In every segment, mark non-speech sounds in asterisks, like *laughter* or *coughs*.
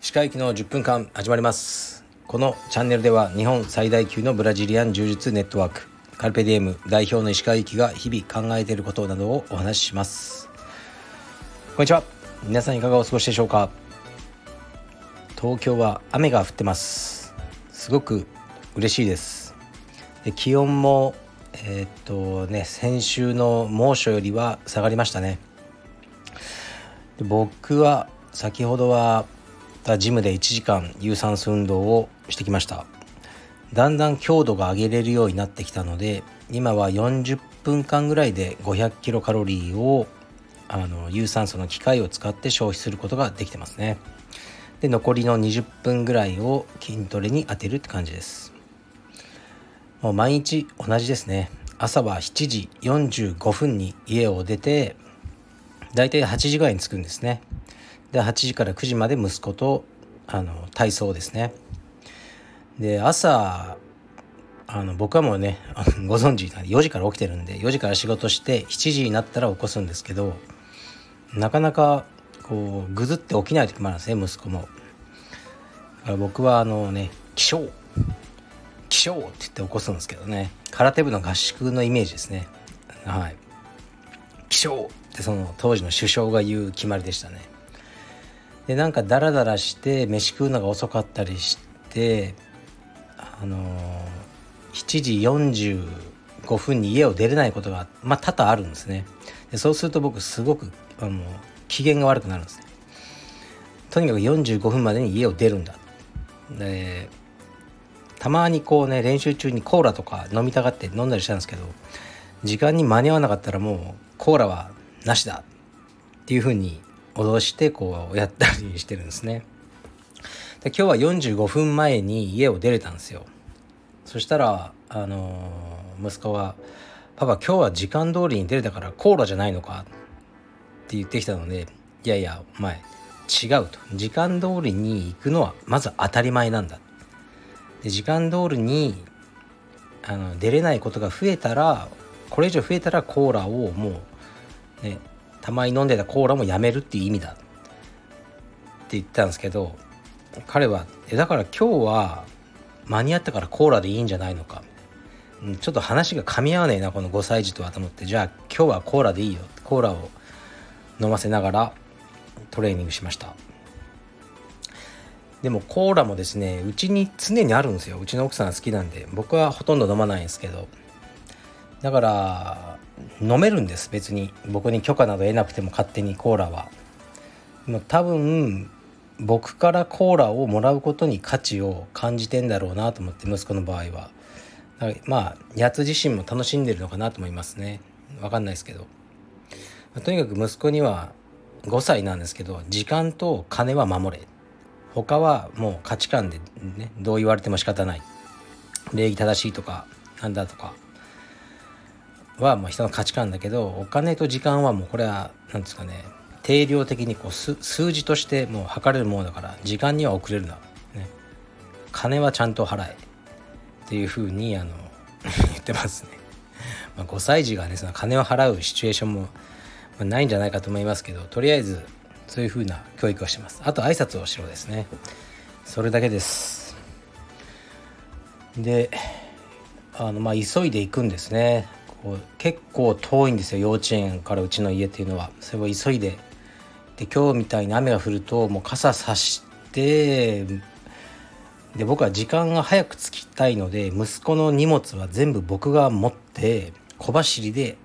歯科医の10分間始まります。このチャンネルでは日本最大級のブラジリアン柔術ネットワークカルペディエム代表の石川行が日々考えていることなどをお話しします。こんにちは。皆さんいかがお過ごしでしょうか。東京は雨が降ってます。すごく嬉しいです。で気温もえー、っとね先週の猛暑よりは下がりましたね。で僕は先ほどはジムで1時間有酸素運動をしてきました。だんだん強度が上げれるようになってきたので今は40分間ぐらいで500キロカロリーをあの有酸素の機械を使って消費することができてますね。で残りの20分ぐらいを筋トレに当てるって感じです。もう毎日同じですね。朝は7時45分に家を出てだいたい8時ぐらいに着くんですね。で8時から9時まで息子とあの体操ですね。で朝あの僕はもうね *laughs* ご存知4時から起きてるんで4時から仕事して7時になったら起こすんですけどなかなかこうぐずって起きない時もあるんですね息子も。僕はあのね起床起床って言って起こすんですけどね。空手部の合宿のイメージですね。はい。起床ってその当時の首相が言う決まりでしたね。でなんかダラダラして飯食うのが遅かったりしてあの、7時45分に家を出れないことがまあ多々あるんですね。でそうすると僕すごくあの機嫌が悪くなるんですね。とにかく45分までに家を出るんだ。でたまにこうね練習中にコーラとか飲みたがって飲んだりしたんですけど時間に間に合わなかったらもうコーラはなしだっていうふうに脅してこうやったりしてるんですね。で今日は45分前に家を出れたんですよ。そしたらあの、息子が「パパ今日は時間通りに出れたからコーラじゃないのか?」って言ってきたので「いやいやお前違う」と「時間通りに行くのはまず当たり前なんだ」で時間通りにあの出れないことが増えたらこれ以上増えたらコーラをもうねたまに飲んでたコーラもやめるっていう意味だ。って言ったんですけど彼はえだから今日は間に合ったからコーラでいいんじゃないのか。ちょっと話が噛み合わねえなこの5歳児とはと思って。じゃあ今日はコーラでいいよ。コーラを飲ませながらトレーニングしました。でもコーラもですねうちに常にあるんですよ。うちの奥さん好きなんで。僕はほとんど飲まないんですけど。だから飲めるんです。別に。僕に許可など得なくても勝手にコーラは。も多分僕からコーラをもらうことに価値を感じてんだろうなと思って息子の場合は。まあやつ自身も楽しんでるのかなと思いますね。分かんないですけど、とにかく息子には5歳なんですけど時間と金は守れ。他はもう価値観でねどう言われても仕方ない。礼儀正しいとかなんだとかはまあ人の価値観だけどお金と時間はもうこれは何ですかね定量的にこう数字としてもう測れるものだから時間には遅れるな、ね、金はちゃんと払え。っていうふうにあの *laughs* 言ってますね。まあ、5歳児がねその金を払うシチュエーションもないんじゃないかと思いますけどとりあえずそういうふうな教育をしてます。あと挨拶をしろですね。それだけです。であのまあ急いで行くんですね。こう結構遠いんですよ。幼稚園からうちの家っていうのは。それを急いで。で今日みたいに雨が降るともう傘さしてで僕は時間が早く着きたいので息子の荷物は全部僕が持って小走りで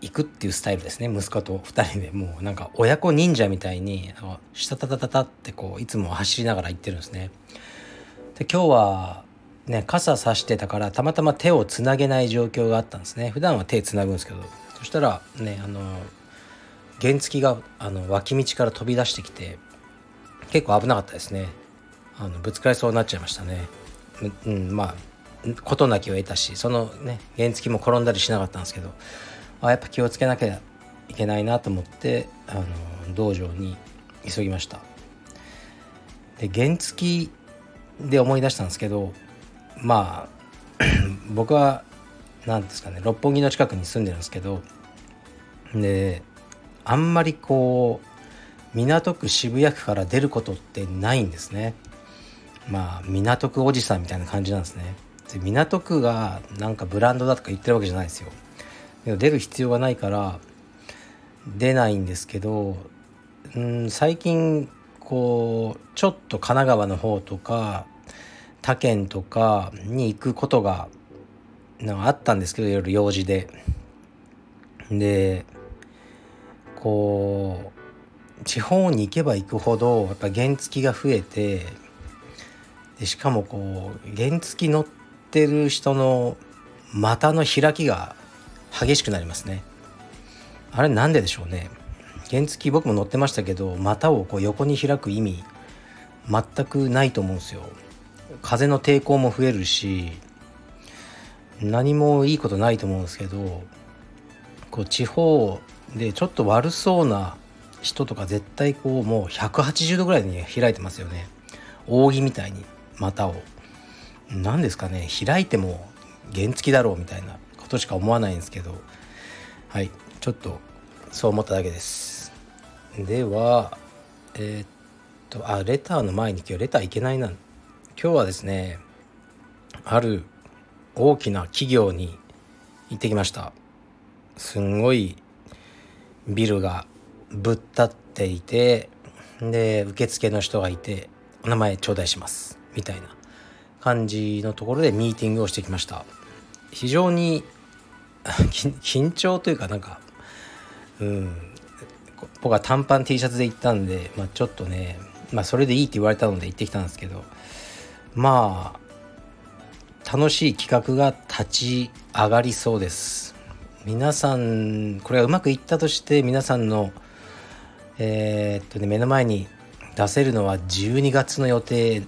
行くっていうスタイルですね。息子と2人で。もうなんか親子忍者みたいにシタタタタタってこういつも走りながら行ってるんですね。で今日はね傘さしてたからたまたま手をつなげない状況があったんですね。普段は手つなぐんですけど。そしたらねあの原付があの脇道から飛び出してきて結構危なかったですね。あのぶつかりそうになっちゃいましたね。うんまあ事なきを得たしそのね原付も転んだりしなかったんですけど。あやっぱ気をつけなきゃいけないなと思ってあの道場に急ぎました。で原付で思い出したんですけどまあ *coughs* 僕は何ですかね六本木の近くに住んでるんですけどであんまりこう港区渋谷区から出ることってないんですね。まあ港区おじさんみたいな感じなんですね。で港区がなんかブランドだとか言ってるわけじゃないですよ。出る必要がないから出ないんですけどうん最近こうちょっと神奈川の方とか他県とかに行くことがなんかあったんですけどいろいろ用事で。でこう地方に行けば行くほどやっぱ原付が増えてでしかもこう原付乗ってる人の股の開きが激しくなりますね。あれなんででしょうね。原付僕も乗ってましたけど股をこう横に開く意味全くないと思うんですよ。風の抵抗も増えるし何もいいことないと思うんですけどこう地方でちょっと悪そうな人とか絶対こうもう180度ぐらいに開いてますよね。扇みたいに股を。何ですかね開いても原付だろうみたいな。ことしか思わないんですけどはいちょっとそう思っただけです。ではえー、っとあレターの前に今日レターいけないな今日はですねある大きな企業に行ってきました。すんごいビルがぶっ立っていてで受付の人がいて「お名前頂戴します」みたいな感じのところでミーティングをしてきました。非常に緊張というかなんかうん。僕は短パン T シャツで行ったんで、まあ、ちょっとねまあそれでいいって言われたので行ってきたんですけどまあ楽しい企画が立ち上がりそうです。皆さんこれがうまくいったとして皆さんのえー、っとね目の前に出せるのは12月の予定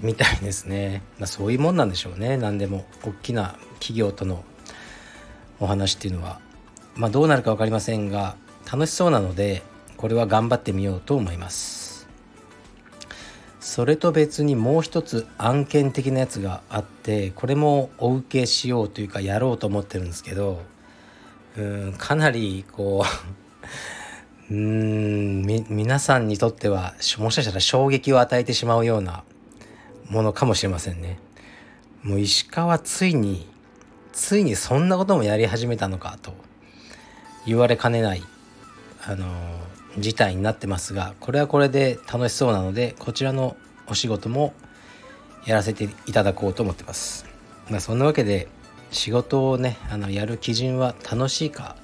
みたいですね、まあ、そういうもんなんでしょうね。何でも大きな企業とのお話っていうのはまあどうなるか分かりませんが楽しそうなのでこれは頑張ってみようと思いますそれと別にもう一つ案件的なやつがあってこれもお受けしようというかやろうと思ってるんですけどうんかなりこう *laughs* うん皆さんにとってはもしかしたら衝撃を与えてしまうようなものかもしれませんね。もう石川ついについにそんなこともやり始めたのかと言われかねないあの事態になってますがこれはこれで楽しそうなのでこちらのお仕事もやらせていただこうと思ってます。まあ、そんなわけで仕事をねあのやる基準は楽しいか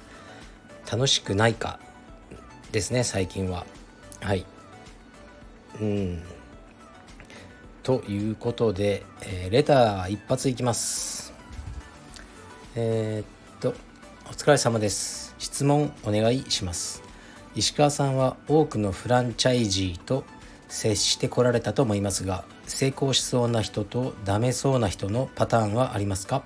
楽しくないかですね最近は。はい。うん。ということで、えー、レター一発いきます。えー、っとお疲れ様です。質問お願いします。石川さんは多くのフランチャイジーと接してこられたと思いますが成功しそうな人とダメそうな人のパターンはありますか？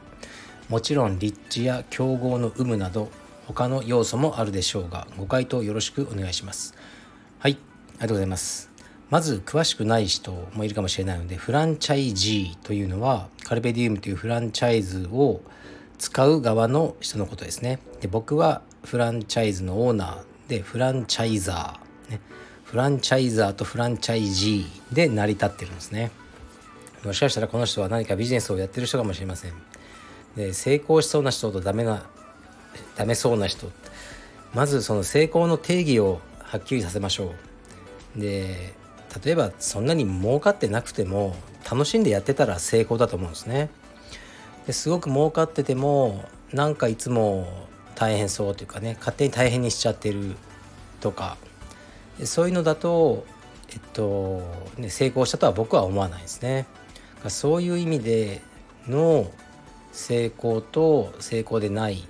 もちろん立地や競合の有無など他の要素もあるでしょうがご回答よろしくお願いします。はいありがとうございます。まず詳しくない人もいるかもしれないのでフランチャイジーというのはカルベディウムというフランチャイズを使う側の人のことですね。で僕はフランチャイズのオーナーでフランチャイザー、ね、フランチャイザーとフランチャイジーで成り立ってるんですね。もしかしたらこの人は何かビジネスをやってる人かもしれません。で成功しそうな人とダメなダメそうな人。まずその成功の定義をはっきりさせましょう。で例えばそんなに儲かってなくても楽しんでやってたら成功だと思うんですね。ですごく儲かっててもなんかいつも大変そうというかね勝手に大変にしちゃってるとかそういうのだとえっとね成功したとは僕は思わないですねそういう意味での成功と成功でない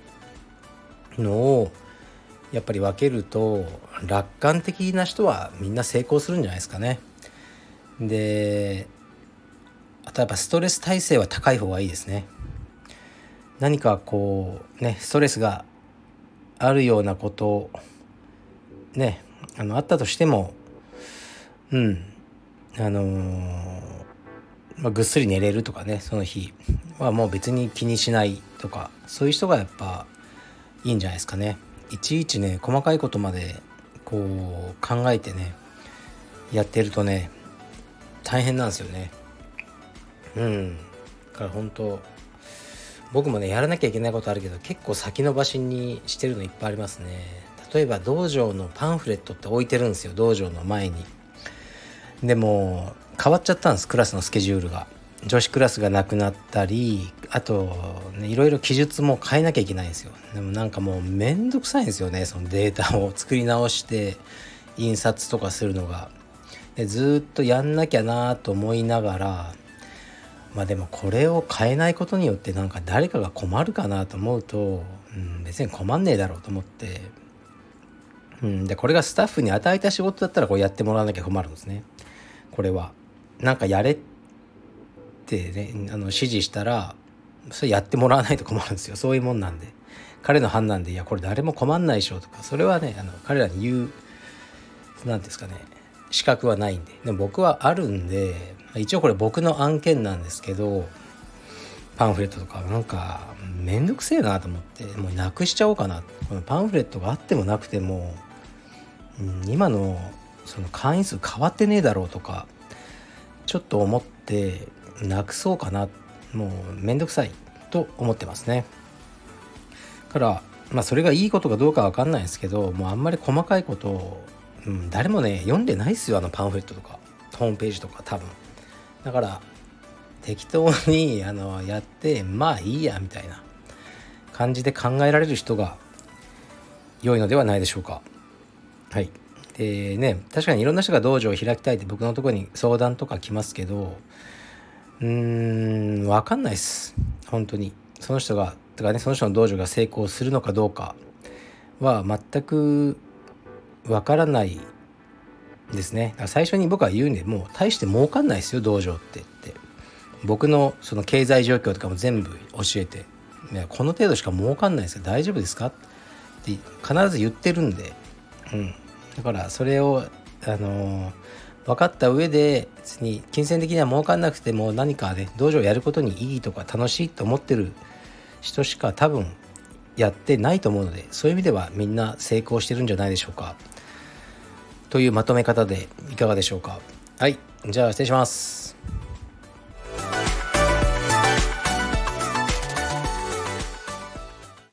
のをやっぱり分けると楽観的な人はみんな成功するんじゃないですかね。であとやっぱストレス耐性は高い方がいいですね。何かこうねストレスがあるようなことねあのあったとしてもうんあのーまあ、ぐっすり寝れるとかねその日はもう別に気にしないとかそういう人がやっぱいいんじゃないですかね。いちいちね細かいことまでこう考えてねやってるとね大変なんですよね。うん。だから本当僕もねやらなきゃいけないことあるけど結構先延ばしにしてるのいっぱいありますね。例えば道場のパンフレットって置いてるんですよ道場の前に。でも変わっちゃったんですクラスのスケジュールが。女子クラスがなくなったりあと、ね、いろいろ記述も変えなきゃいけないんですよ。でもなんかもうめんどくさいんですよねそのデータを作り直して印刷とかするのが。でずっとやんなきゃなと思いながらまあでもこれを変えないことによってなんか誰かが困るかなと思うと、うん、別に困んねえだろうと思って、うん、でこれがスタッフに与えた仕事だったらこうやってもらわなきゃ困るんですね。これは。なんかやれってねあの指示したらそれやってもらわないと困るんですよ。そういうもんなんで。彼の判断でいやこれ誰も困んないでしょとかそれはねあの彼らに言う何ですかね。資格はないんで。でも僕はあるんで一応これ僕の案件なんですけどパンフレットとかなんかめんどくせえなと思ってもうなくしちゃおうかな。このパンフレットがあってもなくても、うん、今のその会員数変わってねえだろうとかちょっと思ってなくそうかな。もうめんどくさい。と思ってますね。からまあそれがいいことかどうかわかんないですけどもうあんまり細かいことを、うん、誰もね読んでないっすよあのパンフレットとか。ホームページとか多分。だから適当に *laughs* あのやってまあいいやみたいな。感じで考えられる人が良いのではないでしょうか。はい。でね確かにいろんな人が道場を開きたいって僕のとこに相談とか来ますけどうーん分かんないっす。本当に。その人がとかねその人の道場が成功するのかどうかは全く分からないですね。最初に僕は言うんでもう大して儲かんないですよ道場ってって。僕のその経済状況とかも全部教えて。この程度しか儲かんないですよ。大丈夫ですか？って必ず言ってるんで、うん、だからそれをあの分かった上で別に金銭的には儲かんなくても何かね道場やることにいいとか楽しいと思ってる人しか多分やってないと思うのでそういう意味ではみんな成功してるんじゃないでしょうか。というまとめ方でいかがでしょうか。はい。じゃあ失礼します。